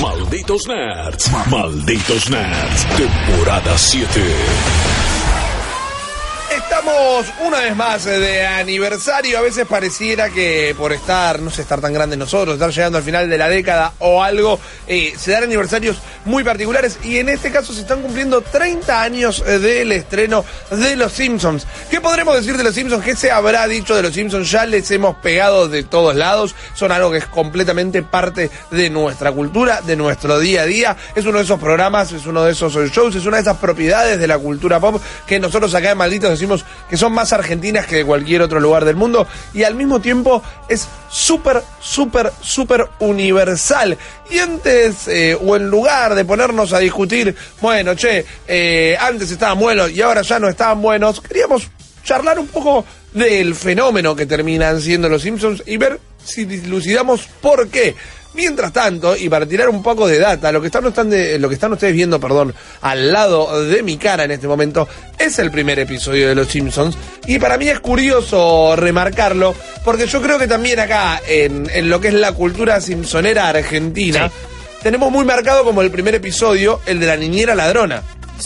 Malditos Nerds. Malditos Nerds. Temporada 7. Una vez más de aniversario. A veces pareciera que por estar, no sé, estar tan grandes nosotros, estar llegando al final de la década o algo, eh, se dan aniversarios muy particulares. Y en este caso se están cumpliendo 30 años eh, del estreno de Los Simpsons. ¿Qué podremos decir de Los Simpsons? ¿Qué se habrá dicho de Los Simpsons? Ya les hemos pegado de todos lados. Son algo que es completamente parte de nuestra cultura, de nuestro día a día. Es uno de esos programas, es uno de esos shows, es una de esas propiedades de la cultura pop que nosotros acá en Malditos decimos que son más argentinas que de cualquier otro lugar del mundo y al mismo tiempo es súper, súper, súper universal. Y antes, eh, o en lugar de ponernos a discutir, bueno, che, eh, antes estaban buenos y ahora ya no estaban buenos, queríamos charlar un poco del fenómeno que terminan siendo los Simpsons y ver si dilucidamos por qué. Mientras tanto, y para tirar un poco de data, lo que están, están de- lo que están ustedes viendo, perdón, al lado de mi cara en este momento, es el primer episodio de Los Simpsons. Y para mí es curioso remarcarlo, porque yo creo que también acá, en, en lo que es la cultura simpsonera argentina, tenemos muy marcado como el primer episodio, el de la niñera ladrona.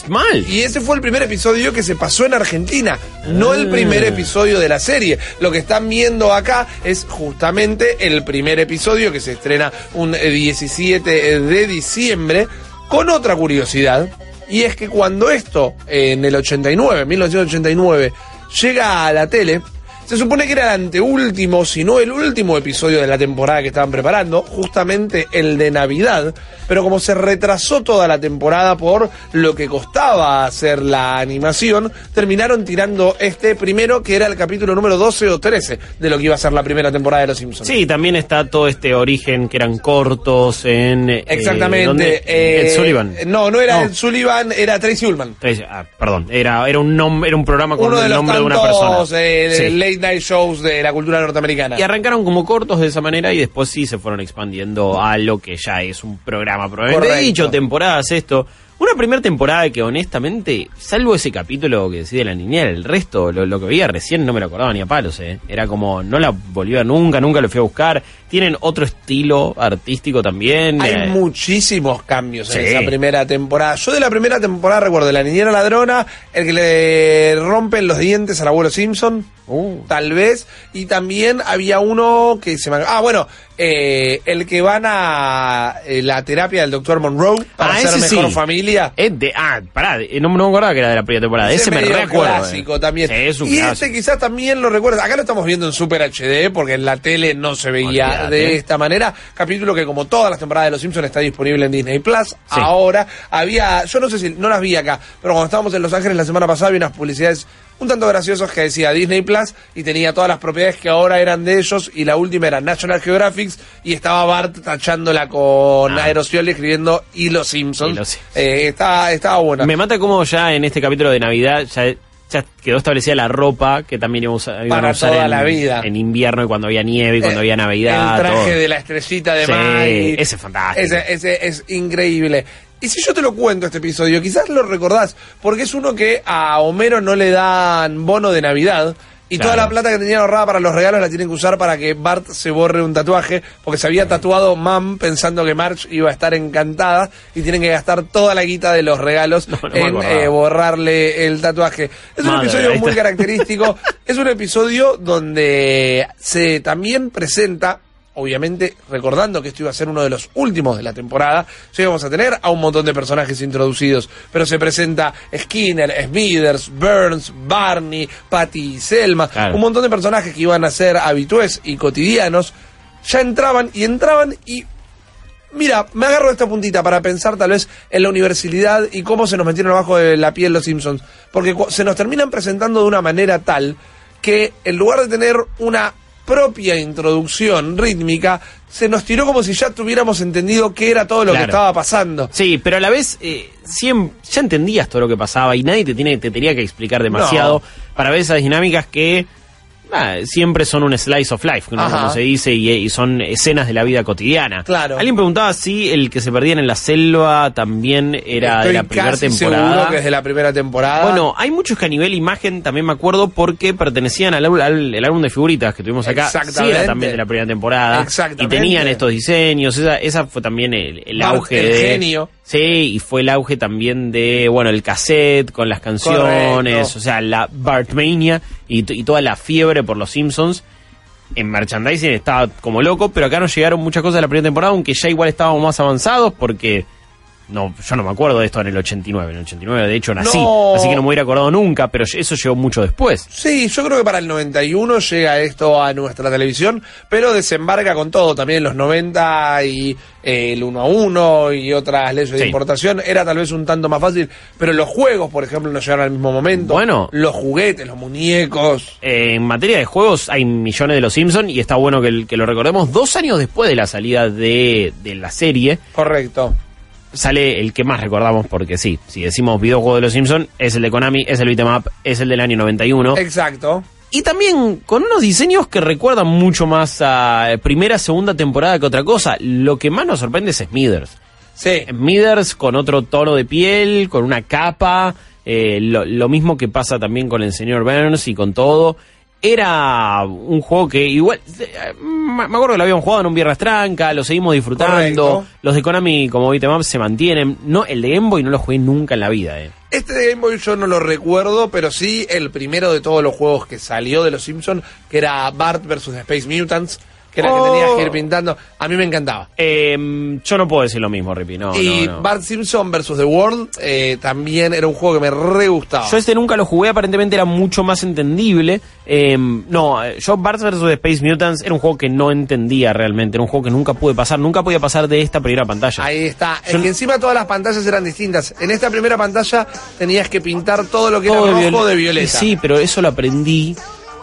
Mal. Y ese fue el primer episodio que se pasó en Argentina, no el primer episodio de la serie. Lo que están viendo acá es justamente el primer episodio que se estrena un eh, 17 de diciembre, con otra curiosidad, y es que cuando esto, en el 89, 1989, llega a la tele, se supone que era el anteúltimo, si no el último episodio de la temporada que estaban preparando, justamente el de Navidad, pero como se retrasó toda la temporada por lo que costaba hacer la animación, terminaron tirando este primero, que era el capítulo número 12 o 13 de lo que iba a ser la primera temporada de Los Simpsons. Sí, también está todo este origen que eran cortos en... eh, Exactamente. ¿dónde? eh, Ed Sullivan. No, no era No. Ed Sullivan, era Tracy Ullman. Tracy- ah, perdón, era, era, un nom- era un programa con Uno de el los nombre de una persona. eh, Sí. Late night shows de la cultura norteamericana. Y arrancaron como cortos de esa manera y después sí se fueron expandiendo a lo que ya es un programa probablemente dicho, temporadas, esto. Una primera temporada que honestamente, salvo ese capítulo que decide la niñera, el resto, lo, lo que veía recién no me lo acordaba ni a palos, eh. Era como, no la volví a nunca, nunca lo fui a buscar. Tienen otro estilo artístico también. Hay eh, muchísimos cambios en esa primera temporada. Yo de la primera temporada recuerdo la niñera ladrona, el que le rompen los dientes al abuelo Simpson, Uh. tal vez, y también había uno que se me... Ah, bueno, eh, el que van a eh, la terapia del doctor Monroe para Ah, ser mejor sí. familia. Es de, ah, pará, eh, no, no me acordaba que era de la primera temporada. Ese, me recuerdo. clásico también. Sí, es un y clásico. este quizás también lo recuerdas. Acá lo estamos viendo en Super HD porque en la tele no se veía de esta manera. Capítulo que como todas las temporadas de Los Simpsons está disponible en Disney Plus. Ahora había, yo no sé si no las vi acá, pero cuando estábamos en Los Ángeles la semana pasada había unas publicidades un tanto graciosas que decía Disney Plus y tenía todas las propiedades que ahora eran de ellos y la última era National Geographic y estaba Bart tachándola con Ah. aerosol y escribiendo y Los Simpsons. Y los Simpsons. Eh, estaba, estaba buena. Me mata como ya en este capítulo de Navidad ya, ya quedó establecida la ropa que también iban a usar, iban a Para usar toda en, la vida. en invierno y cuando había nieve y cuando Eh, había Navidad. El traje todo. de la estrellita de Sí, ese es fantástico. Ese, ese es increíble. Y si yo te lo cuento este episodio, quizás lo recordás, porque es uno que a Homero no le dan bono de Navidad. Y Claro. toda la plata que tenían ahorrada para los regalos la tienen que usar para que Bart se borre un tatuaje, porque se había tatuado Mam pensando que Marge iba a estar encantada y tienen que gastar toda la guita de los regalos No, no me en eh, borrarle el tatuaje. Es un episodio muy característico. es un episodio donde se también presenta obviamente recordando que esto iba a ser uno de los últimos de la temporada, ya íbamos a tener a un montón de personajes introducidos, pero se presenta Skinner, Smithers, Burns, Barney, Patty y Selma, Claro. un montón de personajes que iban a ser habitués y cotidianos, ya entraban y entraban y Mira, me agarro de esta puntita para pensar tal vez en la universalidad y cómo se nos metieron abajo de la piel los Simpsons. Porque se nos terminan presentando de una manera tal que en lugar de tener una propia introducción rítmica, se nos tiró como si ya tuviéramos entendido qué era todo lo que estaba pasando. Sí, pero a la vez eh, siem- ya entendías todo lo que pasaba y nadie te tiene te tenía que explicar demasiado No. para ver esas dinámicas que ah, siempre son un slice of life, como se dice, y, y son escenas de la vida cotidiana. Claro. Alguien preguntaba si el que se perdían en la selva también era Estoy de la primera temporada. seguro que es de la primera temporada. Bueno, hay muchos que a nivel imagen también me acuerdo porque pertenecían al, al- el álbum de figuritas que tuvimos acá. Sí, Exactamente. era también de la primera temporada. Exactamente. Y tenían estos diseños. Esa, esa fue también el, auge el de. genio. Sí, y fue el auge también de, bueno, el cassette con las canciones. Correcto. O sea, la Bartmania y, y toda la fiebre por los Simpsons. En merchandising estaba como loco, pero acá nos llegaron muchas cosas de la primera temporada, aunque ya igual estábamos más avanzados porque no, yo no me acuerdo de esto en el 89. En el 89, de hecho, nací. No. Así que no me hubiera acordado nunca, pero eso llegó mucho después. Sí, yo creo que para el 91 llega esto a nuestra televisión, pero desembarca con todo. También en los 90 y eh, el 1 a 1 y otras leyes de importación era tal vez un tanto más fácil, pero los juegos, por ejemplo, no llegaron al mismo momento. Bueno. Los juguetes, los muñecos. Eh, en materia de juegos hay millones de los Simpsons y está bueno que, que lo recordemos. Dos años después de la salida de, de la serie, Correcto. Sale el que más recordamos porque sí, si decimos videojuego de los Simpsons, es el de Konami, es el beat'em up, es el del año 91. Exacto. Y también con unos diseños que recuerdan mucho más a primera, segunda temporada que otra cosa. Lo que más nos sorprende es Smithers. Sí. Smithers con otro tono de piel, con una capa, eh, lo, lo mismo que pasa también con el señor Burns y con todo. Era un juego que igual, eh, me acuerdo que lo habíamos jugado en un viernes tranca, lo seguimos disfrutando. Correcto. Los de Konami como beat'em up se mantienen. No, el de Game Boy no lo jugué nunca en la vida, eh. Este de Game Boy yo no lo recuerdo, pero sí el primero de todos los juegos que salió de los Simpsons, que era Bart vs. Space Mutants, que era Oh. que tenías que ir pintando. A mí me encantaba. Eh, yo no puedo decir lo mismo, Rippy, no, y no, no. Bart Simpson vs. The World eh, también era un juego que me re gustaba. Yo este nunca lo jugué, aparentemente era mucho más entendible. Eh, no, yo Bart vs. Space Mutants era un juego que no entendía realmente, era un juego que nunca pude pasar, nunca podía pasar de esta primera pantalla. Ahí está. Yo Es que encima todas las pantallas eran distintas. En esta primera pantalla tenías que pintar todo lo que Todo era rojo viole- de violeta. Sí, pero eso lo aprendí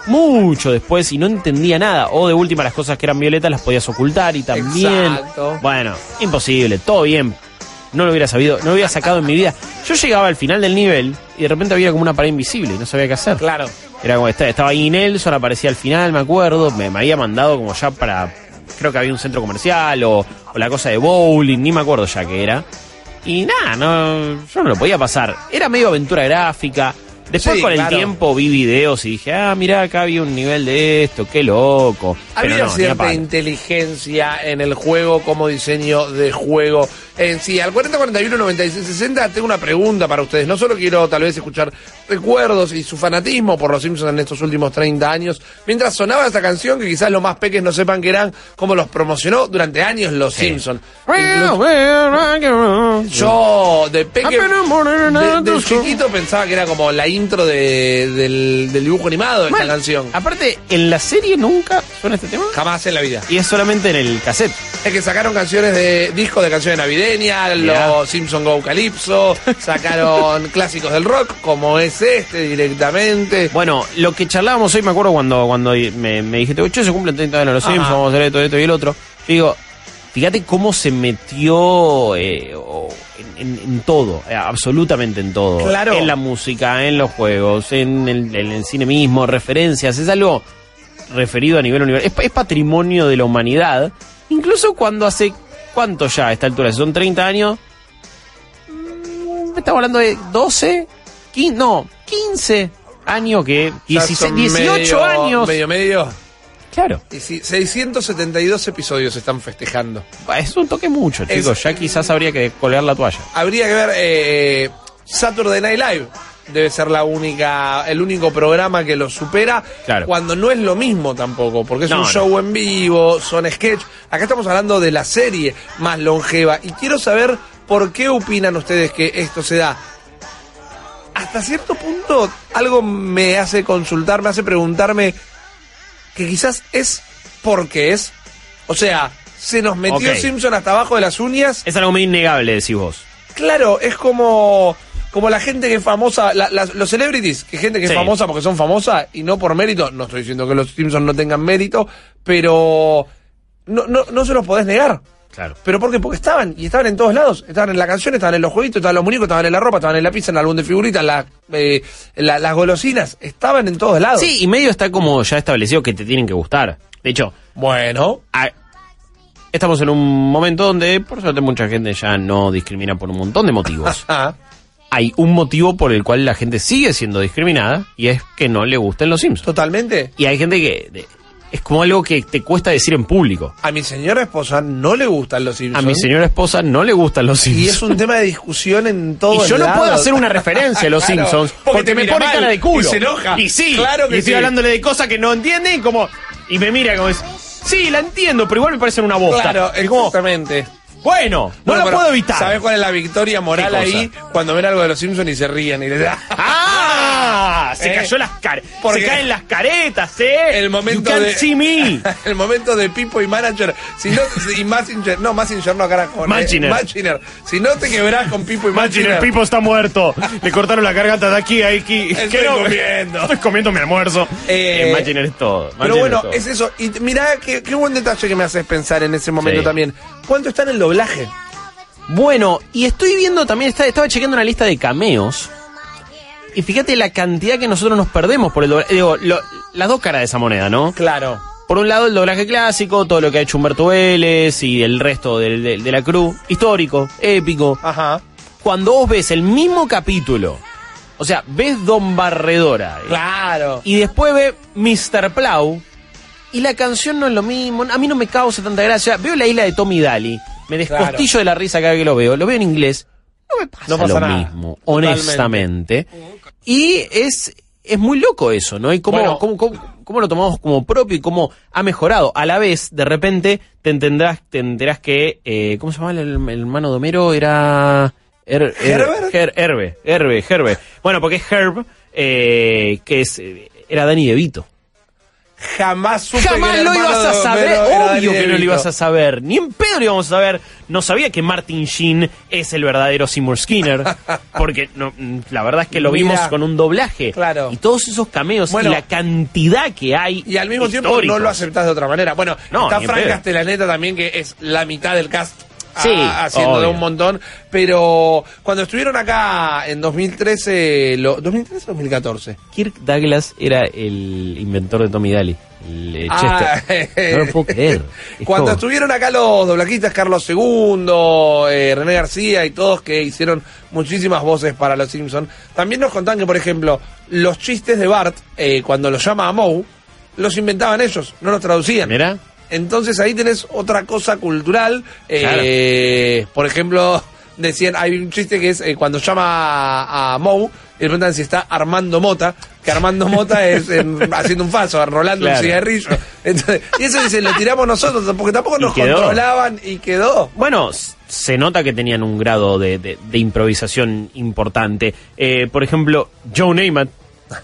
mucho después y no entendía nada. O de última las cosas que eran violetas las podías ocultar y también... Exacto. Bueno, imposible, todo bien. No lo hubiera sabido, no lo hubiera sacado en mi vida. Yo llegaba al final del nivel y de repente había como una pared invisible y no sabía qué hacer. Claro. Era como esta- estaba ahí Nelson, aparecía al final, me acuerdo, me, me había mandado como ya para, creo que había un centro comercial o, o la cosa de bowling, ni me acuerdo ya qué era. Y nada, no, yo no lo podía pasar. Era medio aventura gráfica. Después Sí, con el tiempo vi videos y dije, ah, mirá, acá había un nivel de esto, qué loco. Pero Había no, cierta inteligencia en el juego como diseño de juego. En sí, al 4041 96 60 tengo una pregunta para ustedes. No solo quiero tal vez escuchar recuerdos y su fanatismo por los Simpsons en estos últimos 30 años, mientras sonaba esta canción que quizás los más peques no sepan que eran, como los promocionó durante años los Simpsons. Incluso- Yo de peque, de, de chiquito pensaba que era como la intro de- del, del dibujo animado de esta Mal. canción. Aparte, en la serie nunca suena este tema. Jamás en la vida. Y es solamente en el cassette. Es que sacaron canciones de discos de canciones navideñas, Mirá. los Simpson Go Calypso, sacaron clásicos del rock, como es este directamente. Bueno, lo que charlábamos hoy, me acuerdo cuando, cuando me, me dijiste, oye, se cumplen 30 años los Ajá. Simpsons, vamos a hacer esto, esto y el otro. Yo digo, fíjate cómo se metió eh, en, en- en todo, eh, absolutamente en todo. Claro. En la música, en los juegos, en el, en el cine mismo, referencias, es algo referido a nivel universal. Es, es patrimonio de la humanidad, incluso cuando hace, ¿cuánto ya a esta altura? Si son 30 años, estamos hablando de 12, 15, no, 15 años que, Ya 16, son 18 medio- años. Medio, medio. Claro. Y sí, 672 episodios están festejando. Es un toque mucho, Es- chicos. Ya quizás habría que colgar la toalla. Habría que ver eh, Saturday Night Live. Debe ser la única, el único programa que lo supera. Claro. Cuando no es lo mismo tampoco, porque es No, un no. show en vivo, son sketch. Acá estamos hablando de la serie más longeva. Y quiero saber por qué opinan ustedes que esto se da. Hasta cierto punto, algo me hace consultar, me hace preguntarme que quizás es porque es. O sea, se nos metió. Simpson hasta abajo de las uñas. Es algo muy innegable, decís vos. Claro, es como, como la gente que es famosa, la- las- los celebrities, que gente que es famosa porque son famosas y no por mérito. No estoy diciendo que los Simpsons no tengan mérito, pero no, no, no se los podés negar. Claro. ¿Pero por qué? Porque estaban, y estaban en todos lados. Estaban en la canción, estaban en los jueguitos, estaban en los muñecos, estaban en la ropa, estaban en la pizza, en el álbum de figuritas, la, eh, la- las golosinas. Estaban en todos lados. Sí, y medio está como ya establecido que te tienen que gustar. De hecho, Bueno. a- estamos en un momento donde, por suerte, mucha gente ya no discrimina por un montón de motivos. Hay un motivo por el cual la gente sigue siendo discriminada y es que no le gusten los Simpsons. totalmente. Y hay gente que de- es como algo que te cuesta decir en público. A mi señora esposa no le gustan los A Simpsons. mi señora esposa no le gustan los Simpsons. Y es un tema de discusión en todo Y yo no puedo hacer una referencia a los Claro, Simpsons porque porque, te me pone mal cara de culo. y se enoja. Y sí, Claro que y estoy sí. hablándole de cosas que no entiende y como y me mira como es, sí, la entiendo, pero igual me parecen una bosta. Claro, exactamente. Bueno, no Bueno, pero puedo evitar. ¿Sabes cuál es la victoria moral ahí? Cuando ven algo de los Simpsons y se ríen y le da. ¡Ah! Se Eh, cayó las caretas. porque Se caen las caretas, ¿eh? El momento you can't de. see me. el momento de Pipo y Manager. Si no, y Massinger. No, Massinger no, carajo. eh, Machiner. Machiner. Si no te quebrás con Pipo y Machine, Machiner. el Pipo está muerto. Le cortaron la garganta de aquí a aquí. Estoy no- comiendo. Estoy comiendo mi almuerzo. Eh, Eh, Machiner es todo. Pero Machiner bueno, todo. es eso. Y mirá qué, qué buen detalle que me haces pensar en ese momento Sí. también. ¿Cuánto está en el doblaje? Bueno, y estoy viendo también, estaba chequeando una lista de cameos. Y fíjate la cantidad que nosotros nos perdemos por el doblaje. Digo, lo- las dos caras de esa moneda, ¿no? Claro. Por un lado, el doblaje clásico, todo lo que ha hecho Humberto Vélez y el resto del- de, de la crew. Histórico, épico. Ajá. Cuando vos ves el mismo capítulo, o sea, ves Don Barredora. eh, Claro. y después ve Mr. Plow y la canción no es lo mismo, a mí no me causa tanta gracia. Veo la isla de Tommy Daly, me descostillo de la risa cada vez que lo veo, lo veo en inglés, no me pasa, No pasa lo nada. mismo, Totalmente. Y es, es muy loco eso, ¿no? Y cómo, Bueno. cómo, cómo- cómo lo tomamos como propio y cómo ha mejorado. A la vez, de repente, te entenderás, te enterás que, eh, ¿cómo se llama el, el hermano de Homero? Era... Her- Her-. Her- Herbe, Herbe, Herbe. Bueno, porque es Herb, eh, que es, eh, era Danny DeVito. Jamás supe Jamás que lo ibas a saber, obvio que no lo ibas a saber, ni en pedo lo íbamos a saber. No sabía que Martin Sheen es el verdadero Seymour Skinner, porque no, la verdad es que lo vimos con un doblaje. Claro. Y todos esos cameos Bueno. y la cantidad que hay. Y al mismo tiempo no lo aceptás de otra manera. Bueno, No, está Frank. Castellaneta también, que es la mitad del cast. Sí, haciendo de un montón. Pero cuando estuvieron acá en 2013, lo, ¿2013 o 2014? Kirk Douglas era el inventor de Tommy Daly. El, eh, Ah. No lo puedo creer. Es Cuando como- estuvieron acá los doblaquistas, Carlos II, eh, René García y todos que hicieron muchísimas voces para los Simpsons, también nos contaban que, por ejemplo, los chistes de Bart, eh, cuando los llama a Moe, los inventaban ellos, no los traducían. Mira. Entonces ahí tenés otra cosa cultural. eh, Por ejemplo, decían, hay un chiste que es eh, cuando llama a, a Moe y le preguntan si está Armando Mota, que Armando Mota es en- haciendo un falso, rolando Claro. un cigarrillo. Entonces, y eso dice, lo tiramos nosotros, porque tampoco nos controlaban y quedó. Bueno, se nota que tenían un grado de, de- de improvisación importante. Eh, por ejemplo, Joe Namath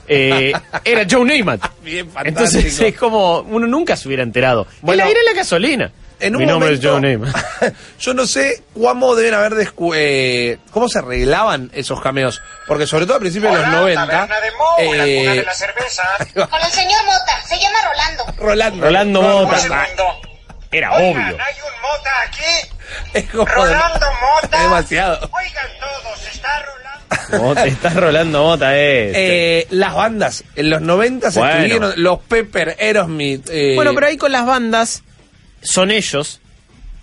eh, era Joe. Bien Entonces es como uno nunca se hubiera enterado. Bueno, el aire es la gasolina. En un Mi nombre es Joe Namath. yo no sé cómo deben haber descu- eh, cómo se arreglaban esos cameos, porque sobre todo a principios de los 90 taberna de Moe, la eh, cuna de la cerveza. Con el señor Mota, se llama Rolando. Rolando, Rolando No, Mota. Era Oigan, obvio. hay un mota aquí. Es como Rolando Mota. demasiado. Oigan Rolando. Mota, está rolando mota, eh. Eh, las bandas en los 90 se Bueno. estuvieron los Pepper, Aerosmith. eh, Bueno, pero ahí con las bandas son ellos.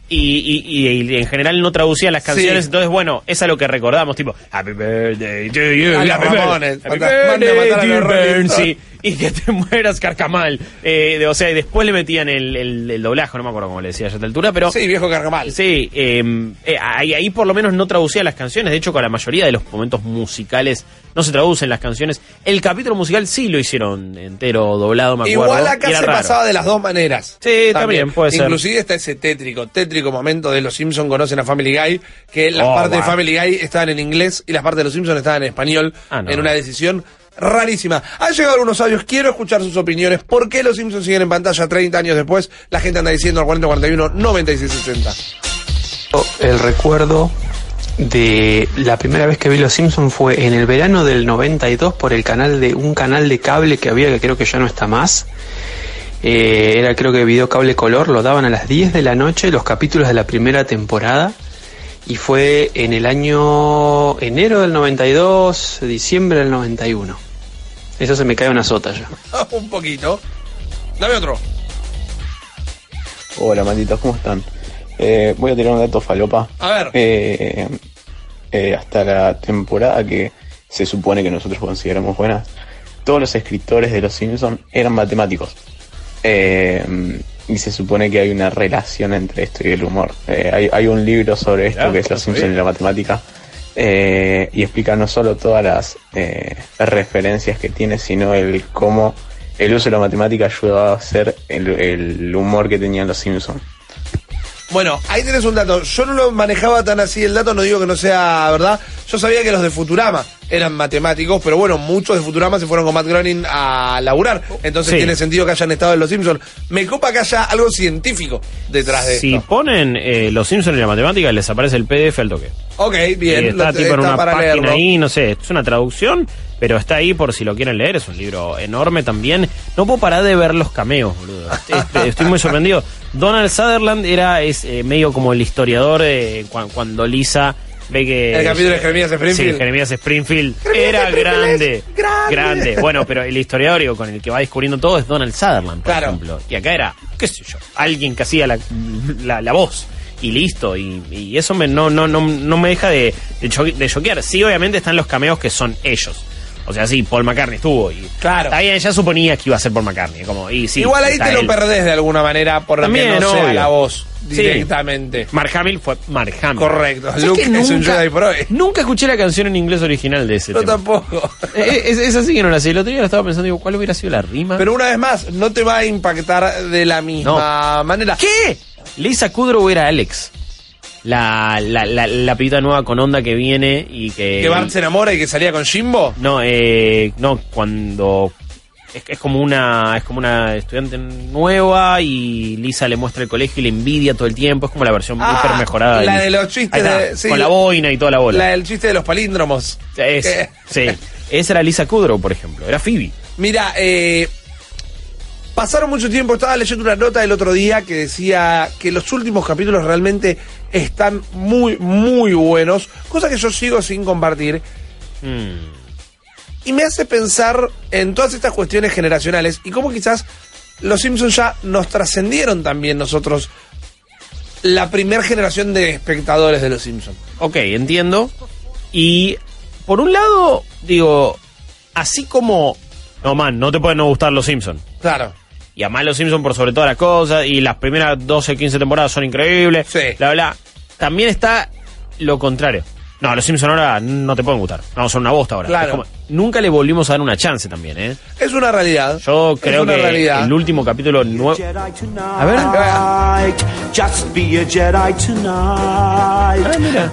Y, y- y- y en general no traducían las canciones, Sí. entonces bueno, es a lo que recordamos, tipo Happy Birthday to you, A los Happy birthday, Happy birthday, matar a dear los Rolling Burns", Stones. y, que te mueras carcamal. Eh, de- o sea, y después le metían el, el- el doblaje, no me acuerdo cómo le decía a esta altura, pero sí, viejo cargamal. Sí, eh, eh, ahí, ahí por lo menos no traducía las canciones. De hecho, con la mayoría de los momentos musicales no se traducen las canciones. El capítulo musical sí lo hicieron entero, doblado, me acuerdo. Igual acá se raro. pasaba de las dos maneras. Sí, también, puede ser. Inclusive está ese tétrico, tétrico momento de los Simpsons conocen a Family Guy, que las Oh, partes de. Family Guy estaban en inglés y las partes de los Simpsons estaban en español, Ah, no. en una decisión rarísima. Han llegado algunos audios, quiero escuchar sus opiniones. ¿Por qué los Simpsons siguen en pantalla 30 años después? La gente anda diciendo al 4041 9660. El recuerdo de la primera vez que vi Los Simpsons fue en el verano del 92 por el canal de un canal de cable que había que creo que ya no está más. Eh, era creo que video cable color, lo daban a las 10 de la noche, los capítulos de la primera temporada. Y fue en el año enero del 92, diciembre del 91. Eso se me cae una sota ya. Un poquito. Dame otro. Hola, malditos, ¿cómo están? Eh, voy a tirar un dato falopa. A ver. Eh, eh, hasta la temporada que se supone que nosotros consideramos buena, todos los escritores de Los Simpsons eran matemáticos. Eh, y se supone que hay una relación entre esto y el humor. Eh, hay, hay un libro sobre esto que es Los Simpsons y la matemática. Eh, y explica no solo todas las eh, referencias que tiene, sino el cómo el uso de la matemática ayudaba a hacer el, el humor que tenían los Simpsons. Bueno, ahí tenés un dato. Yo no lo manejaba tan así el dato, no digo que no sea verdad. Yo sabía que los de Futurama eran matemáticos, pero bueno, muchos de Futurama se fueron con Matt Groening a laburar. Entonces Sí. tiene sentido que hayan estado en Los Simpsons. Me copa que haya algo científico detrás de Si esto. ponen eh, los Simpsons en la matemática, les aparece el PDF al toque. Ok, bien. Y está lo- tipo en una para página leerlo. ahí, no sé, es una traducción, pero está ahí por si lo quieren leer, es un libro enorme también. No puedo parar de ver los cameos, boludo. Este, estoy muy sorprendido. Donald Sutherland era es eh, medio como el historiador eh, cua- cuando Lisa ve que... El capítulo de Jeremías Springfield. Sí, Jeremías Springfield. Jeremías era Springfield grande, grande. grande. Bueno, pero el historiador digo, con el que va descubriendo todo es Donald Sutherland, por Claro. ejemplo. Y acá era, qué sé yo, alguien que hacía la, la, la voz. Y listo, y, y eso me, no, no, no, no me deja de, de choquear. Sí, obviamente están los cameos que son ellos. O sea, sí, Paul McCartney estuvo. Y Claro. Está bien, ya suponía que iba a ser Paul McCartney. Como, y sí, Igual ahí te lo perdés de alguna manera por lo que También, no sea obvio. la voz Sí. directamente. Mark Hamill fue Mark Hamill. Correcto. ¿Sabes Luke que es un Jedi por hoy. Nunca escuché la canción en inglés original de ese Yo tema. tampoco. Es, es así que no la sé. El otro día lo estaba pensando, digo, ¿cuál hubiera sido la rima? Pero una vez más, no te va a impactar de la misma manera. ¿Qué? Lisa Kudrow era Alex. La, la, la, la pibita nueva con onda que viene y que... Que Bart se enamora y que salía con Jimbo. No, eh, no, cuando... Es, es como una es como una estudiante nueva y Lisa le muestra el colegio y le envidia todo el tiempo. Es como la versión Ah, hiper mejorada. la Lisa. de los chistes está, de- sí. Con la boina y toda la bola. La del chiste de los palíndromos. Es- Eh. sí. Esa era Lisa Kudrow, por ejemplo. Era Phoebe. Mira, eh, pasaron mucho tiempo, estaba leyendo una nota el otro día que decía que los últimos capítulos realmente están muy, muy buenos, cosa que yo sigo sin compartir. Mm. Y me hace pensar en todas estas cuestiones generacionales y cómo quizás los Simpsons ya nos trascendieron también nosotros, la primera generación de espectadores de los Simpsons. Ok, entiendo. Y por un lado, digo, así como. No, man, no te pueden no gustar los Simpsons. Claro. Y además los Simpsons por sobre todas las cosas. Y las primeras 12, 15 temporadas son increíbles. Sí. Bla, bla. También está lo contrario. No, los Simpsons ahora no te pueden gustar. No, son una bosta ahora. Claro. Como- nunca le volvimos a dar una chance también, ¿eh? Es una realidad. Yo creo que realidad. el último capítulo nuevo. A ver. Just be a Jedi tonight.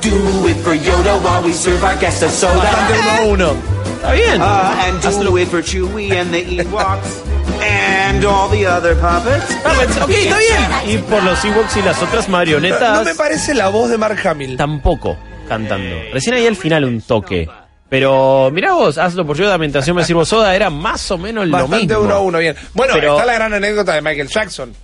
Do it for Yoda while we serve our guests a Bastante uno a soda. uno. Está bien. Uh, and do it for Chewie and the Ewoks and all the other puppets. Ah, pues, ok, está bien. Y por los Ewoks y las otras marionetas. No me parece la voz de Mark Hamill. tampoco cantando. Recién ahí al final un toque. Pero mirá vos, hazlo por yo, Lamentación me sirvo soda, era más o menos lo Bastante mismo. uno a uno, bien. Bueno, Pero- está la gran anécdota de Michael Jackson.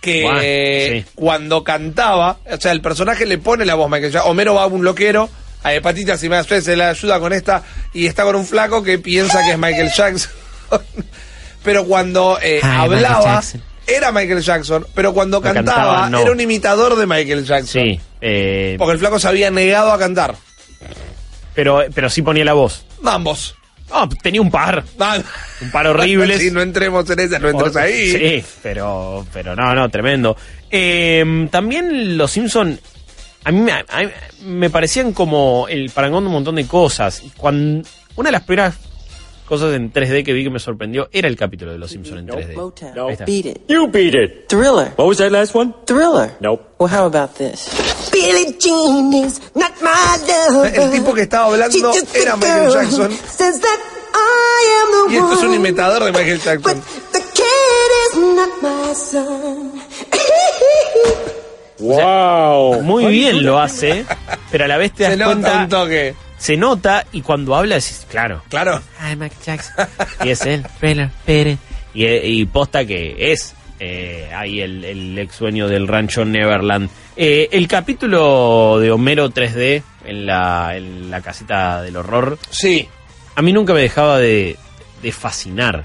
Que Bueno, sí. cuando cantaba, o sea, el personaje le pone la voz a Michael Jackson. Homero va a un loquero, a hepatitas y más se le ayuda con esta, y está con un flaco que piensa que es Michael Jackson. pero cuando eh, Ay, hablaba, era Michael Jackson, pero cuando Pero cantaba, cantaba, no. era un imitador de Michael Jackson. Sí, eh, Porque el flaco se había negado a cantar. pero, pero sí ponía la voz. Ambos. Ah, tenía un par. Ah, Un par horribles. Sí, no entremos en esa, no entres ahí. Sí, pero, pero no, no, tremendo. Eh, también los Simpson a mí, me- a mí me parecían como el parangón de un montón de cosas. Cuando, una de las primeras cosas en 3D que vi que me sorprendió era el capítulo de los Simpson en 3D. Ahí está. Beat it. You beat it. Thriller. What was that last one? Thriller. Nope. Well, how about this? Billie Jean is not my lover. El tipo que estaba hablando era Michael girl Jackson. Says that I am the Y esto es un one, imitador de Michael But Jackson. the kid is not my son. Wow. Muy bien lo hace, pero a la vez te das Se nota cuenta, un toque. Se nota y cuando habla decís, claro, Claro. Ay, Michael Jackson. y es él, Thriller, Pérez. Y, y posta que es Eh, ahí el, el ex dueño del rancho Neverland. Eh, el capítulo de Homero 3D en la, en la casita del horror. Sí. A mí nunca me dejaba de, de fascinar.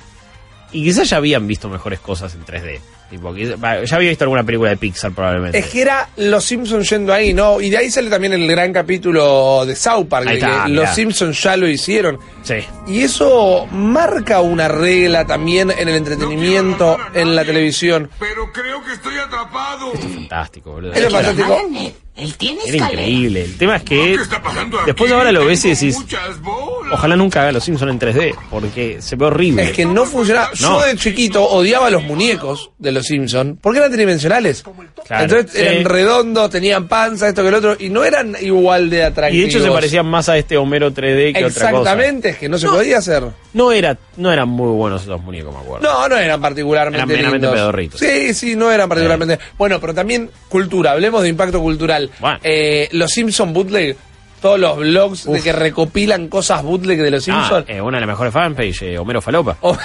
Y quizás ya habían visto mejores cosas en 3D. Tipo, ya había visto alguna película de Pixar probablemente. Es que era Los Simpsons yendo ahí, ¿no? Y de ahí sale también el gran capítulo de South Park, Ahí de está, que. Los Simpsons ya lo hicieron. Sí. Y eso marca una regla también en el entretenimiento, en la televisión. Pero creo que estoy atrapado. Fantástico, boludo. Es fantástico. Él tiene Era increíble. El tema es que ¿Qué está pasando aquí? después ahora lo ves y decís, ojalá nunca haga los Simpsons en 3D, porque se ve horrible. Es que no funcionaba. No. Yo de chiquito odiaba los muñecos de los Simpsons porque eran tridimensionales. Claro, Entonces sí. eran redondos, tenían panza, esto que el otro, y no eran igual de Y atractivos. de hecho se parecían más a este Homero 3D que otra cosa. Exactamente, es que no se podía hacer. No, era, no eran muy buenos esos muñecos, me acuerdo. No, no eran particularmente Eran meramente lindos. pedorritos. Sí, sí, no eran particularmente. Bueno, pero también cultura, hablemos de impacto cultural. Bueno. Eh, los Simpson bootleg, todos los blogs de que recopilan cosas bootleg de los Ah, Simpsons. eh, una de las mejores fanpage, eh, Homero Falopa. Oh.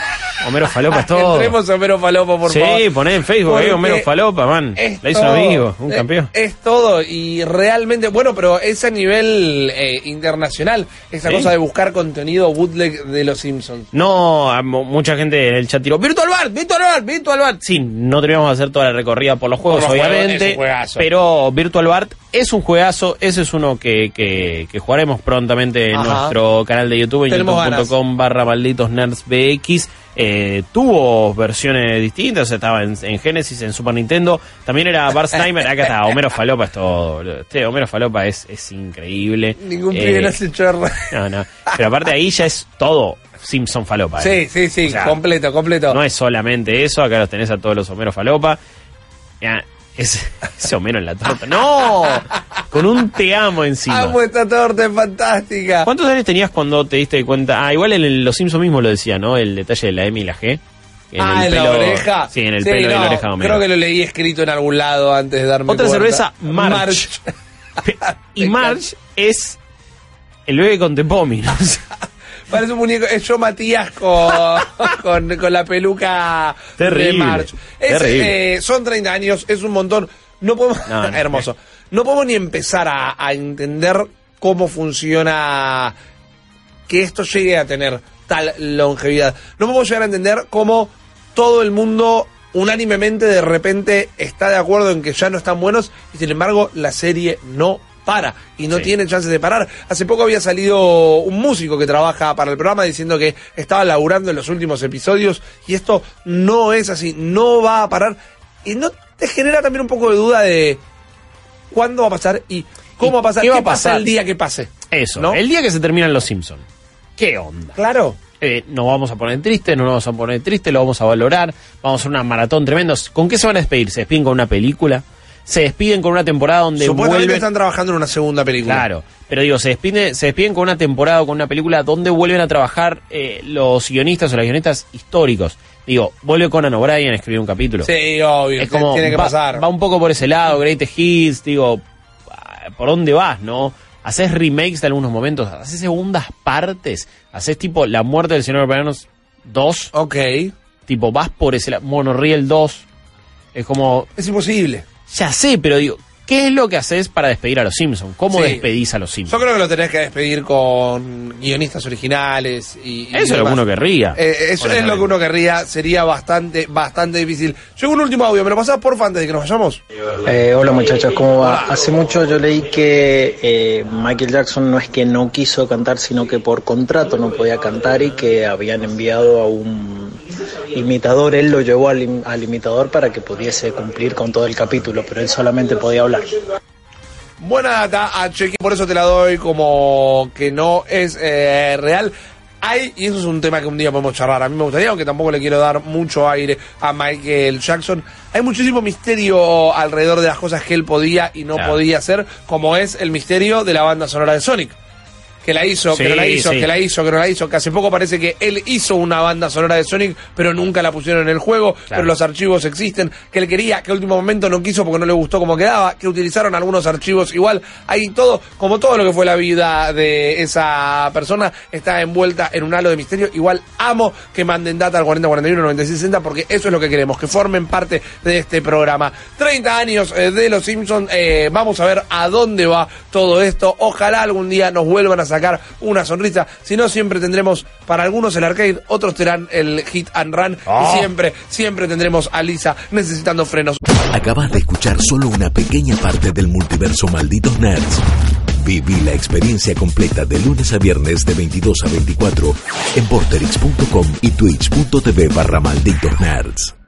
Homero Falopa es todo. Entremos a Homero Falopa, por sí, favor. poné en Facebook, Porque Homero Falopa, man. La hizo todo. amigo, un Eh, campeón. Es todo y realmente, bueno, pero es a nivel eh, internacional, esa Sí. cosa de buscar contenido bootleg de los Simpsons. No, mucha gente en el chat tiró Virtual Bar, Virtual Bar, Virtual Bar. Sí, no teníamos que hacer toda la recorrida por los juegos, Por los juegos, obviamente. pero Virtual Bar es un juegazo. Ese es uno que, que, que jugaremos prontamente en Ajá. nuestro canal de YouTube, en youtube.com barra malditos nerds BX. Eh, tuvo versiones distintas, estaba en, en Genesis, en Super Nintendo. También era Bart Snyder, acá está, Homero Falopa es todo. Este Homero Falopa es, es increíble. Ningún Eh, pibe no se chorra. no, no. Pero aparte ahí ya es todo Simpson Falopa. Sí, ¿eh? sí, sí, O sea, completo, completo. No es solamente eso, acá los tenés a todos los Homero Falopa. Ese, ese Homero en la torta. ¡No! Con un te amo encima. Amo esta torta, es fantástica. ¿Cuántos años tenías cuando te diste cuenta? Ah, igual en el- Los Simpsons mismo lo decía, ¿no? El detalle de la M y la G. En ah, el en pelo- la oreja. Sí, en el Sí, pelo de la oreja Homero. Creo que lo leí escrito en algún lado antes de darme Otra cuenta. cerveza, March. y March es el bebé con Tepomi. ¿no? Parece un muñeco. Es yo Matías con, con, con la peluca de Terrible, March. Es, terrible. eh, son 30 años, es un montón. No podemos. No, no. hermoso. No podemos ni empezar a, a entender cómo funciona que esto llegue a tener tal longevidad. No podemos llegar a entender cómo todo el mundo unánimemente de repente está de acuerdo en que ya no están buenos y sin embargo la serie no para y no Sí. tiene chances de parar. Hace poco había salido un músico que trabaja para el programa diciendo que estaba laburando en los últimos episodios y esto no es así, no va a parar y no te genera también un poco de duda de cuándo va a pasar y cómo ¿Y va a pasar, qué va a pasa pasar? el día que pase. Eso, ¿No? el día que se terminan Los Simpsons. ¿Qué onda? Claro. Eh, nos vamos a poner triste, no nos vamos a poner triste, lo vamos a valorar, vamos a hacer una maratón tremenda. ¿Con qué se van a despedir? ¿Se despiden con una película? ¿Se despiden con una temporada donde Supuestamente vuelven? están trabajando en una segunda película. Claro, pero digo, se despiden, se despiden con una temporada o con una película donde vuelven a trabajar eh, los guionistas o los guionistas históricos. Digo, vuelve Conan O'Brien a escribir un capítulo. Sí, obvio, es como, tiene que va, pasar. va un poco por ese lado, Greatest Hits, digo, ah, ¿por dónde vas, no? Haces remakes de algunos momentos, haces segundas partes, haces tipo La muerte del señor Baranos 2, Ok. tipo, vas por ese lado, Monorail 2, es como, Es imposible. Ya sé, pero digo, ¿qué es lo que haces para despedir a los Simpsons? ¿Cómo Sí. despedís a los Yo Simpsons? creo que lo tenés que despedir con guionistas originales y, y Eso es lo que uno querría. Eh, eso es lo que uno querría, sería bastante, bastante difícil. Llegó un último audio, ¿me lo pasás porfa antes de que nos vayamos? Eh, hola muchachos, ¿cómo va? Hace mucho yo leí que eh, Michael Jackson no es que no quiso cantar, sino que por contrato no podía cantar y que habían enviado a un imitador, él lo llevó al, al imitador para que pudiese cumplir con todo el capítulo, pero él solamente podía hablar. Buena data, a cheque, por eso te la doy como que no es eh, real. Hay, y eso es un tema que un día podemos charlar, a mí me gustaría, aunque tampoco le quiero dar mucho aire a Michael Jackson. Hay muchísimo misterio alrededor de las cosas que él podía y no Claro. podía hacer, como es el misterio de la banda sonora de Sonic. Que la hizo, que no la hizo, sí. que la hizo, que no la hizo, que hace poco parece que él hizo una banda sonora de Sonic, pero nunca la pusieron en el juego, pero los archivos existen, que él quería, que a último momento no quiso porque no le gustó cómo quedaba, que utilizaron algunos archivos igual, ahí todo, como todo lo que fue la vida de esa persona, está envuelta en un halo de misterio, igual amo que manden data al 4041 9660 porque eso es lo que queremos, que formen parte de este programa. 30 años eh, de Los Simpsons, eh, vamos a ver a dónde va todo esto, ojalá algún día nos vuelvan a sacar una sonrisa, si no siempre tendremos para algunos el arcade, otros tendrán el hit and run Ah. y siempre, siempre tendremos a Lisa necesitando frenos. Acabas de escuchar solo una pequeña parte del multiverso Malditos Nerds. Viví la experiencia completa de lunes a viernes de 22 a 24 en porterix.com y twitch.tv barra Malditos Nerds.